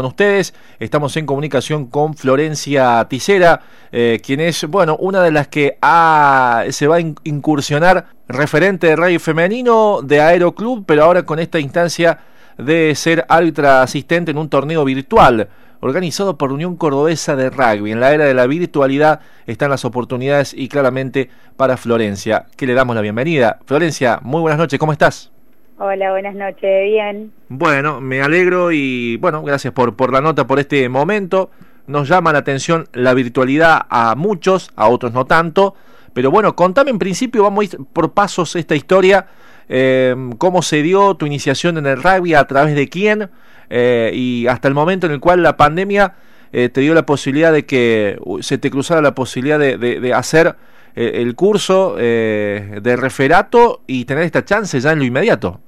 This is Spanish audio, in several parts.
con ustedes. Estamos en comunicación con Florencia Ticera, eh, quien es, bueno, una de las que se va a incursionar referente de rugby femenino de Aeroclub, pero ahora con esta instancia de ser árbitra asistente en un torneo virtual organizado por Unión Cordobesa de Rugby. En la era de la virtualidad están las oportunidades y claramente para Florencia, que le damos la bienvenida. Florencia, muy buenas noches, ¿cómo estás? Hola, buenas noches, bien. Bueno, me alegro y bueno, gracias por, por la nota, por este momento. Nos llama la atención la virtualidad a muchos, a otros no tanto. Pero bueno, contame en principio, vamos a ir por pasos esta historia. Eh, ¿Cómo se dio tu iniciación en el rugby? ¿A través de quién? Eh, y hasta el momento en el cual la pandemia eh, te dio la posibilidad de que se te cruzara la posibilidad de, de hacer el curso de referato y tener esta chance ya en lo inmediato.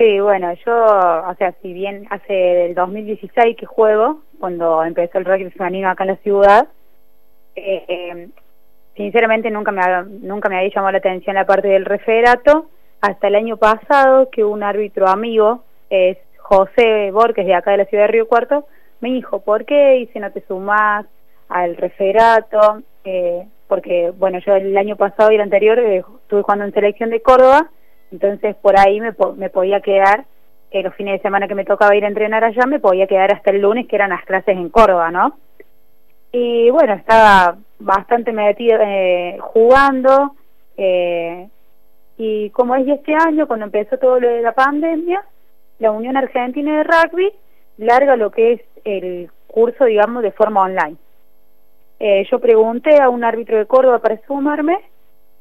Sí, bueno, yo, o sea, si bien hace el 2016 que juego, cuando empezó el rugby femenino acá en la ciudad, eh, sinceramente nunca me, nunca me había llamado la atención la parte del referato, hasta el año pasado que un árbitro amigo, es José Borges de acá de la ciudad de Río Cuarto, me dijo, ¿por qué dice no te sumás al referato? Eh, porque, bueno, yo el año pasado y el anterior eh, estuve jugando en selección de Córdoba, entonces por ahí me, podía quedar, que los fines de semana que me tocaba ir a entrenar allá, me podía quedar hasta el lunes, que eran las clases en Córdoba, ¿no? Y bueno, estaba bastante metida eh, jugando, eh, y como es este año, cuando empezó todo lo de la pandemia, la Unión Argentina de Rugby larga lo que es el curso, digamos, de forma online. Eh, yo pregunté a un árbitro de Córdoba para sumarme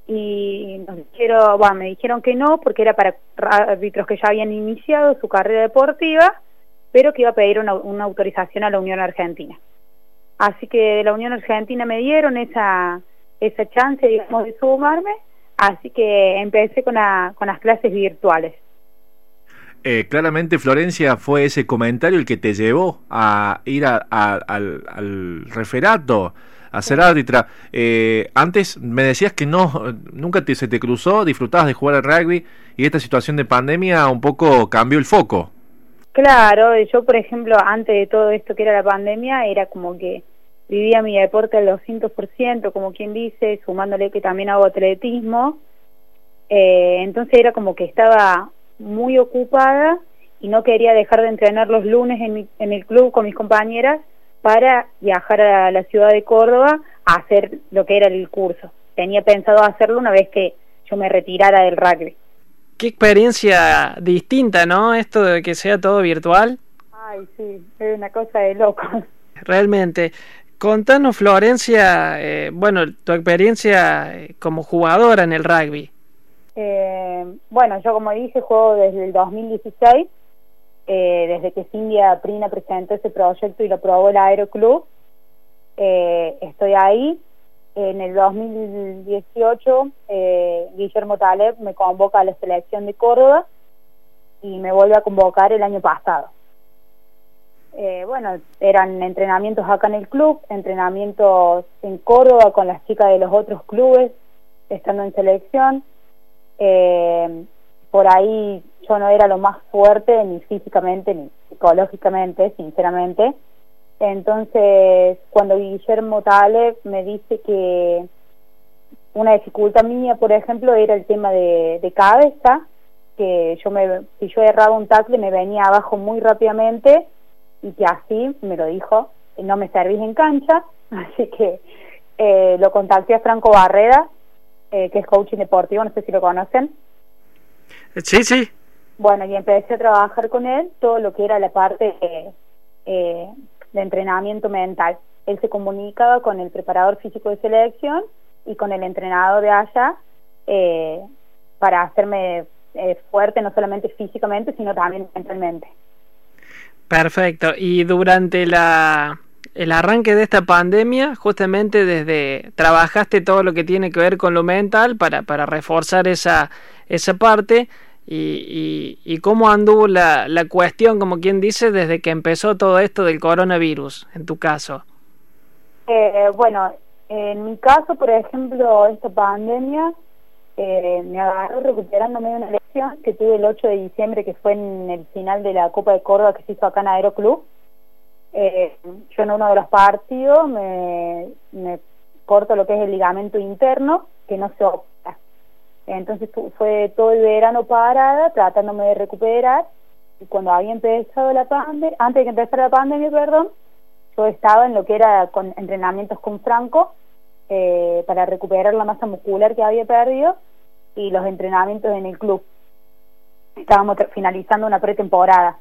y nos dijeron, bueno, me dijeron que no porque era para árbitros que ya habían iniciado su carrera deportiva, pero que iba a pedir una, autorización a la Unión Argentina. Así que la Unión Argentina me dieron esa, esa chance, digamos, de sumarme, así que empecé con, con las clases virtuales. Eh, claramente, Florencia, fue ese comentario el que te llevó a ir al, al referato a ser árbitra. Eh, antes me decías que no, nunca te, se te cruzó, disfrutabas de jugar al rugby y esta situación de pandemia un poco cambió el foco. Claro, yo por ejemplo, antes de todo esto que era la pandemia, era como que vivía mi deporte al 200%, como quien dice, sumándole que también hago atletismo. Eh, entonces era como que estaba muy ocupada y no quería dejar de entrenar los lunes en, en el club con mis compañeras para viajar a la ciudad de Córdoba a hacer lo que era el curso. Tenía pensado hacerlo una vez que yo me retirara del rugby. Qué experiencia distinta, ¿no? Esto de que sea todo virtual. Ay, sí, es una cosa de loco. Realmente. Contanos, Florencia, eh, bueno, tu experiencia eh, como jugadora en el rugby. Eh, bueno, yo como dije, juego desde el 2016 eh, desde que Cindia Prina presentó ese proyecto y lo aprobó el Aeroclub, eh, estoy ahí. En el 2018, eh, Guillermo Taleb me convoca a la selección de Córdoba y me vuelve a convocar el año pasado. bueno, eran entrenamientos acá en el club, entrenamientos en Córdoba con las chicas de los otros clubes, estando en selección. Por ahí yo no era lo más fuerte ni físicamente ni psicológicamente, sinceramente. Entonces, cuando Guillermo Taleb me dice que una dificultad mía, por ejemplo, era el tema de, cabeza, que yo me, si yo erraba un tackle me venía abajo muy rápidamente y que así me lo dijo, no me servís en cancha, así que eh, lo contacté a Franco Barreda, eh, que es coaching deportivo, no sé si lo conocen. Sí, sí, bueno, y empecé a trabajar con él todo lo que era la parte eh, de entrenamiento mental. Él se comunicaba con el preparador físico de selección y con el entrenador de allá eh, para hacerme eh, fuerte no solamente físicamente, sino también mentalmente. Perfecto. Y durante la el arranque de esta pandemia, justamente desde trabajaste todo lo que tiene que ver con lo mental para, para reforzar esa, esa parte y, y, cómo anduvo la, la, cuestión, como quien dice, desde que empezó todo esto del coronavirus, en tu caso. Eh, bueno, en mi caso, por ejemplo, esta pandemia eh, me agarró recuperándome de una lesión que tuve el 8 de diciembre, que fue en el final de la Copa de Córdoba que se hizo acá en Aeroclub. eh, yo en uno de los partidos me, me corto lo que es el ligamento interno, que no se. Entonces fue todo el verano parada, tratándome de recuperar, y cuando había empezado la pandemia, antes de que empezara la pandemia, perdón, yo estaba en lo que era con entrenamientos con Franco, eh, para recuperar la masa muscular que había perdido, y los entrenamientos en el club. Estábamos finalizando una pretemporada.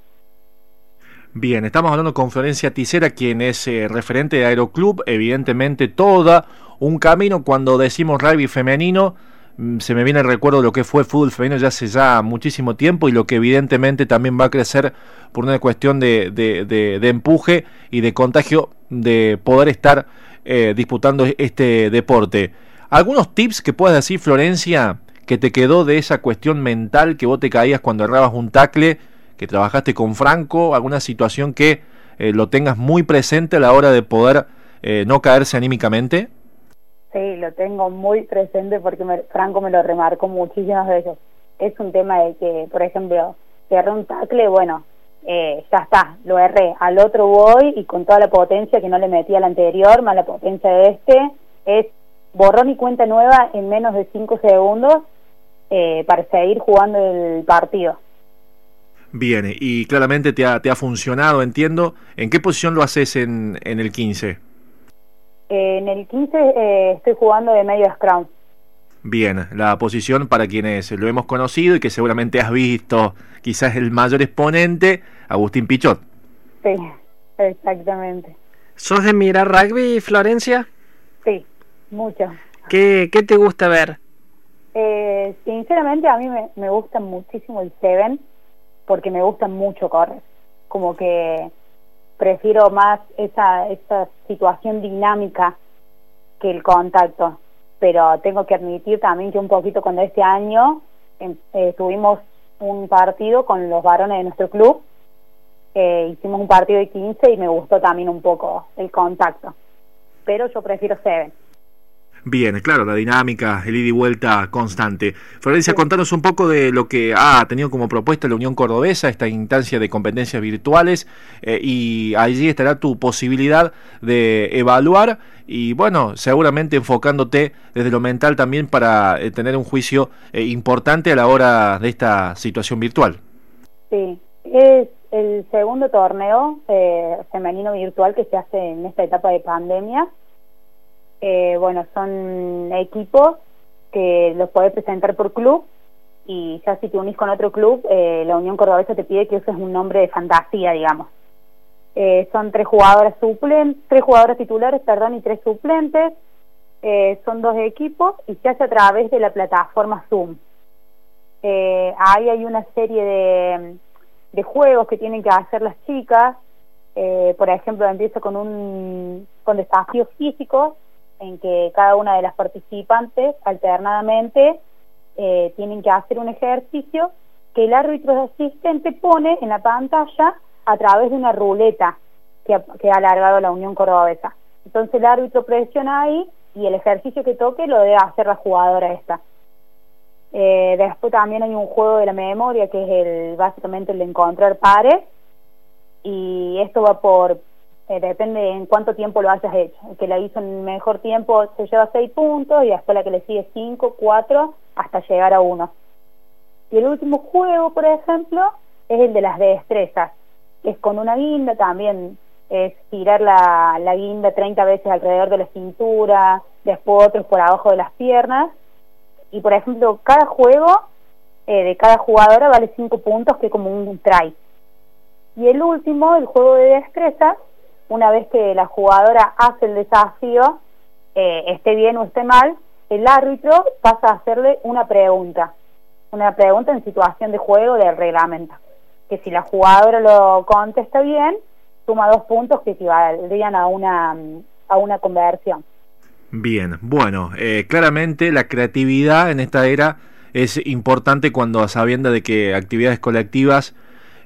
Bien, estamos hablando con Florencia Ticera, quien es eh, referente de Aeroclub, evidentemente toda un camino cuando decimos rugby femenino, se me viene el recuerdo de lo que fue fútbol femenino ya hace ya muchísimo tiempo y lo que evidentemente también va a crecer por una cuestión de, de, empuje y de contagio de poder estar eh, disputando este deporte. ¿Algunos tips que puedas decir, Florencia, que te quedó de esa cuestión mental que vos te caías cuando errabas un tacle? que trabajaste con Franco, alguna situación que eh, lo tengas muy presente a la hora de poder eh, no caerse anímicamente? Sí, lo tengo muy presente porque Franco me lo remarcó muchísimas veces. Es un tema de que, por ejemplo, erré un tacle, bueno, eh, ya está, lo erré. Al otro voy y con toda la potencia que no le metí al anterior, más la potencia de este, es borrón y cuenta nueva en menos de cinco segundos para seguir jugando el partido viene y claramente te ha, te ha funcionado, entiendo. ¿En qué posición lo haces en, en el 15? En el 15 eh, estoy jugando de medio scrum. Bien, la posición para quienes lo hemos conocido y que seguramente has visto, quizás el mayor exponente, Agustín Pichot. Sí, exactamente. ¿Sos de mirar rugby, Florencia? Sí, mucho. ¿Qué, qué te gusta ver? Eh, sinceramente a mí me, me gusta muchísimo el Seven porque me gusta mucho correr. Como que prefiero más esa, esa situación dinámica que el contacto. Pero tengo que admitir también que un poquito cuando este año em, eh, tuvimos un partido con los varones de nuestro club, eh, hicimos un partido de 15 y me gustó también un poco el contacto. Pero yo prefiero Seven. Bien, claro, la dinámica, el ida y vuelta constante. Florencia, contanos un poco de lo que ha tenido como propuesta la Unión Cordobesa, esta instancia de competencias virtuales, eh, y allí estará tu posibilidad de evaluar y, bueno, seguramente enfocándote desde lo mental también para eh, tener un juicio eh, importante a la hora de esta situación virtual. Sí, es el segundo torneo femenino virtual que se hace en esta etapa de pandemia eh, bueno, son equipos que los puedes presentar por club y ya si te unís con otro club, eh, la Unión Cordobesa te pide que uses un nombre de fantasía, digamos. Eh, son tres jugadoras suplentes, tres jugadoras titulares, perdón, y tres suplentes. Eh, son dos equipos y se hace a través de la plataforma Zoom. Ahí hay una serie de, juegos que tienen que hacer las chicas. Por ejemplo, empiezo con un con desafíos físicos en que cada una de las participantes alternadamente eh, tienen que hacer un ejercicio que el árbitro asistente pone en la pantalla a través de una ruleta que ha, que ha alargado la Unión Cordobesa. Entonces el árbitro presiona ahí y el ejercicio que toque lo debe hacer la jugadora esta. Eh, después también hay un juego de la memoria que es el básicamente el de encontrar pares y esto va por eh, depende en cuánto tiempo lo hayas hecho. El que la hizo en mejor tiempo se lleva seis puntos y después la que le sigue cinco, cuatro, hasta llegar a uno. Y el último juego, por ejemplo, es el de las destrezas, es con una guinda también, es tirar la, la guinda 30 veces alrededor de la cintura, después otros por abajo de las piernas. Y por ejemplo, cada juego eh, de cada jugadora vale cinco puntos, que es como un try. Y el último, el juego de destrezas, una vez que la jugadora hace el desafío, eh, esté bien o esté mal, el árbitro pasa a hacerle una pregunta, una pregunta en situación de juego del reglamento, que si la jugadora lo contesta bien, suma dos puntos que equivaldrían a una, a una conversión. Bien, bueno, eh, claramente la creatividad en esta era es importante cuando sabiendo de que actividades colectivas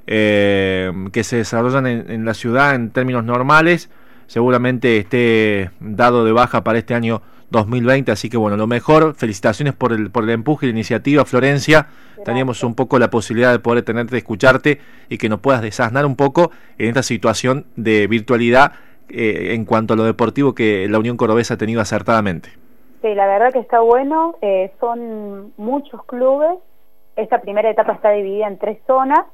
eh, que se desarrollan en, la ciudad en términos normales. Seguramente esté dado de baja para este año 2020. Así que bueno, lo mejor, felicitaciones por el, por el empuje y la iniciativa, Florencia. Teníamos un poco la posibilidad de poder tenerte, escucharte y que nos puedas desasnar un poco en esta situación de virtualidad eh, en cuanto a lo deportivo que la Unión Cordobesa ha tenido acertadamente. Sí, la verdad que está bueno. Eh, son muchos clubes. Esta primera etapa está dividida en tres zonas.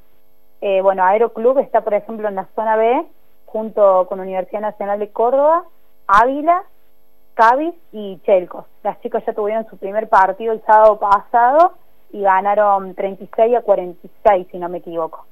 Eh, bueno, Aeroclub está, por ejemplo, en la zona B, junto con Universidad Nacional de Córdoba, Águila Cádiz y Chelcos. Las chicas ya tuvieron su primer partido el sábado pasado y ganaron 36 a 46, si no me equivoco.